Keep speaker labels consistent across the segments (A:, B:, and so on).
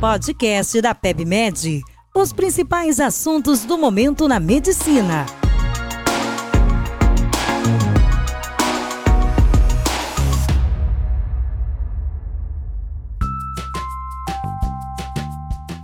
A: Podcast da PebMed. Os principais assuntos do momento na medicina.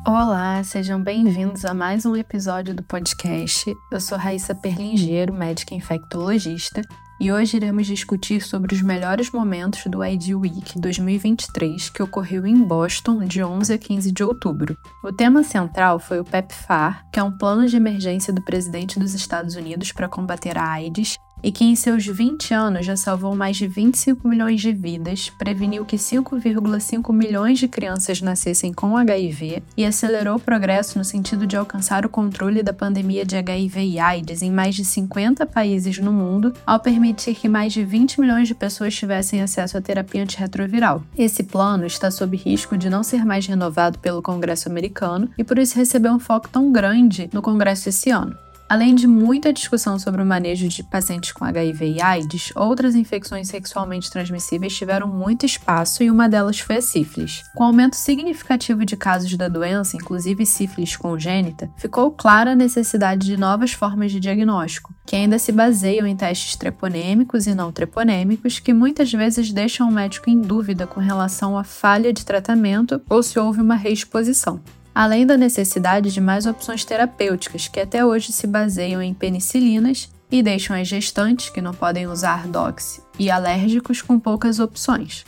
B: Olá, sejam bem-vindos a mais um episódio do podcast. Eu sou Raíssa Perlingeiro, médica infectologista, e hoje iremos discutir sobre os melhores momentos do ID Week 2023 que ocorreu em Boston de 11 a 15 de outubro. O tema central foi o PEPFAR, que é um plano de emergência do presidente dos Estados Unidos para combater a AIDS e que em seus 20 anos já salvou mais de 25 milhões de vidas, preveniu que 5,5 milhões de crianças nascessem com HIV e acelerou o progresso no sentido de alcançar o controle da pandemia de HIV e AIDS em mais de 50 países no mundo, ao permitir que mais de 20 milhões de pessoas tivessem acesso à terapia antirretroviral. Esse plano está sob risco de não ser mais renovado pelo Congresso americano e por isso recebeu um foco tão grande no Congresso esse ano. Além de muita discussão sobre o manejo de pacientes com HIV e AIDS, outras infecções sexualmente transmissíveis tiveram muito espaço e uma delas foi a sífilis. Com o aumento significativo de casos da doença, inclusive sífilis congênita, ficou clara a necessidade de novas formas de diagnóstico, que ainda se baseiam em testes treponêmicos e não treponêmicos, que muitas vezes deixam o médico em dúvida com relação à falha de tratamento ou se houve uma reexposição além da necessidade de mais opções terapêuticas que até hoje se baseiam em penicilinas e deixam as gestantes, que não podem usar doxy, e alérgicos com poucas opções.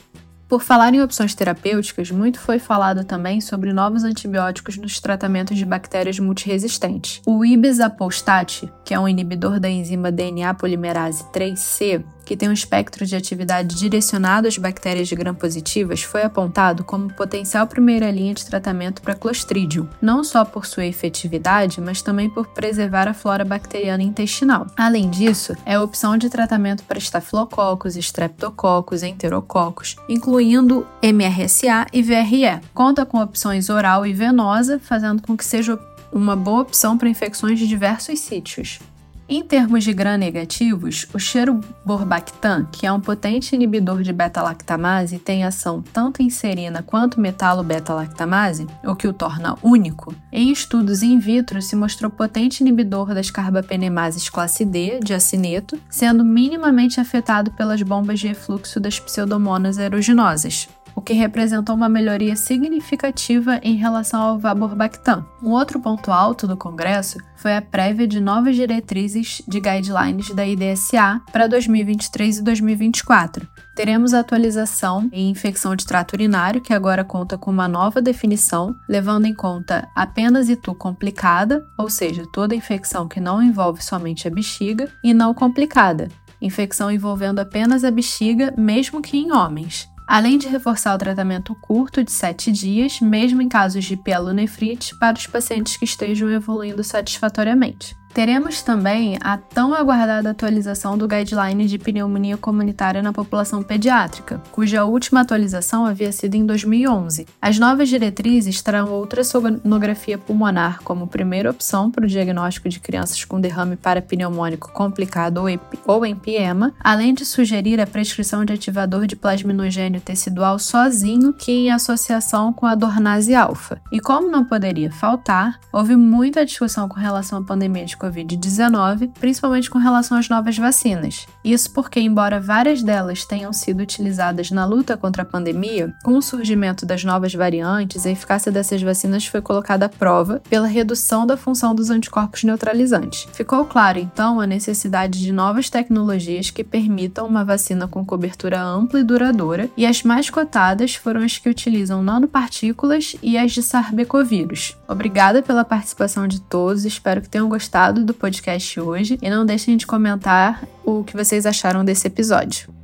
B: Por falar em opções terapêuticas, muito foi falado também sobre novos antibióticos nos tratamentos de bactérias multiresistentes. O Ibizapostat, que é um inibidor da enzima DNA polimerase 3C, que tem um espectro de atividade direcionado às bactérias de gram-positivas, foi apontado como potencial primeira linha de tratamento para Clostridium, não só por sua efetividade, mas também por preservar a flora bacteriana intestinal. Além disso, é opção de tratamento para estafilococos, streptococos, enterococos, incluindo MRSA e VRE. Conta com opções oral e venosa, fazendo com que seja uma boa opção para infecções de diversos sítios. Em termos de gram-negativos, o cheruborbactam, que é um potente inibidor de beta-lactamase, tem ação tanto em serina quanto metalo-beta-lactamase, o que o torna único. Em estudos in vitro, se mostrou potente inibidor das carbapenemases classe D, de acineto, sendo minimamente afetado pelas bombas de efluxo das pseudomonas aeruginosas o que representou uma melhoria significativa em relação ao Vaborbactam. Um outro ponto alto do Congresso foi a prévia de novas diretrizes de guidelines da IDSA para 2023 e 2024. Teremos atualização em infecção de trato urinário, que agora conta com uma nova definição, levando em conta apenas ITU complicada, ou seja, toda infecção que não envolve somente a bexiga, e não complicada, infecção envolvendo apenas a bexiga, mesmo que em homens além de reforçar o tratamento curto de 7 dias, mesmo em casos de pielonefrite, para os pacientes que estejam evoluindo satisfatoriamente. Teremos também a tão aguardada atualização do guideline de pneumonia comunitária na população pediátrica, cuja última atualização havia sido em 2011. As novas diretrizes trarão outra sonografia pulmonar como primeira opção para o diagnóstico de crianças com derrame parapneumônico complicado ou empiema, além de sugerir a prescrição de ativador de plasminogênio tecidual sozinho que em associação com a dornase alfa. E como não poderia faltar, houve muita discussão com relação à pandemia de Covid-19, principalmente com relação às novas vacinas. Isso porque, embora várias delas tenham sido utilizadas na luta contra a pandemia, com o surgimento das novas variantes, a eficácia dessas vacinas foi colocada à prova pela redução da função dos anticorpos neutralizantes. Ficou claro, então, a necessidade de novas tecnologias que permitam uma vacina com cobertura ampla e duradoura, e as mais cotadas foram as que utilizam nanopartículas e as de sarbecovírus. Obrigada pela participação de todos, espero que tenham gostado do podcast hoje e não deixem de comentar o que vocês acharam desse episódio.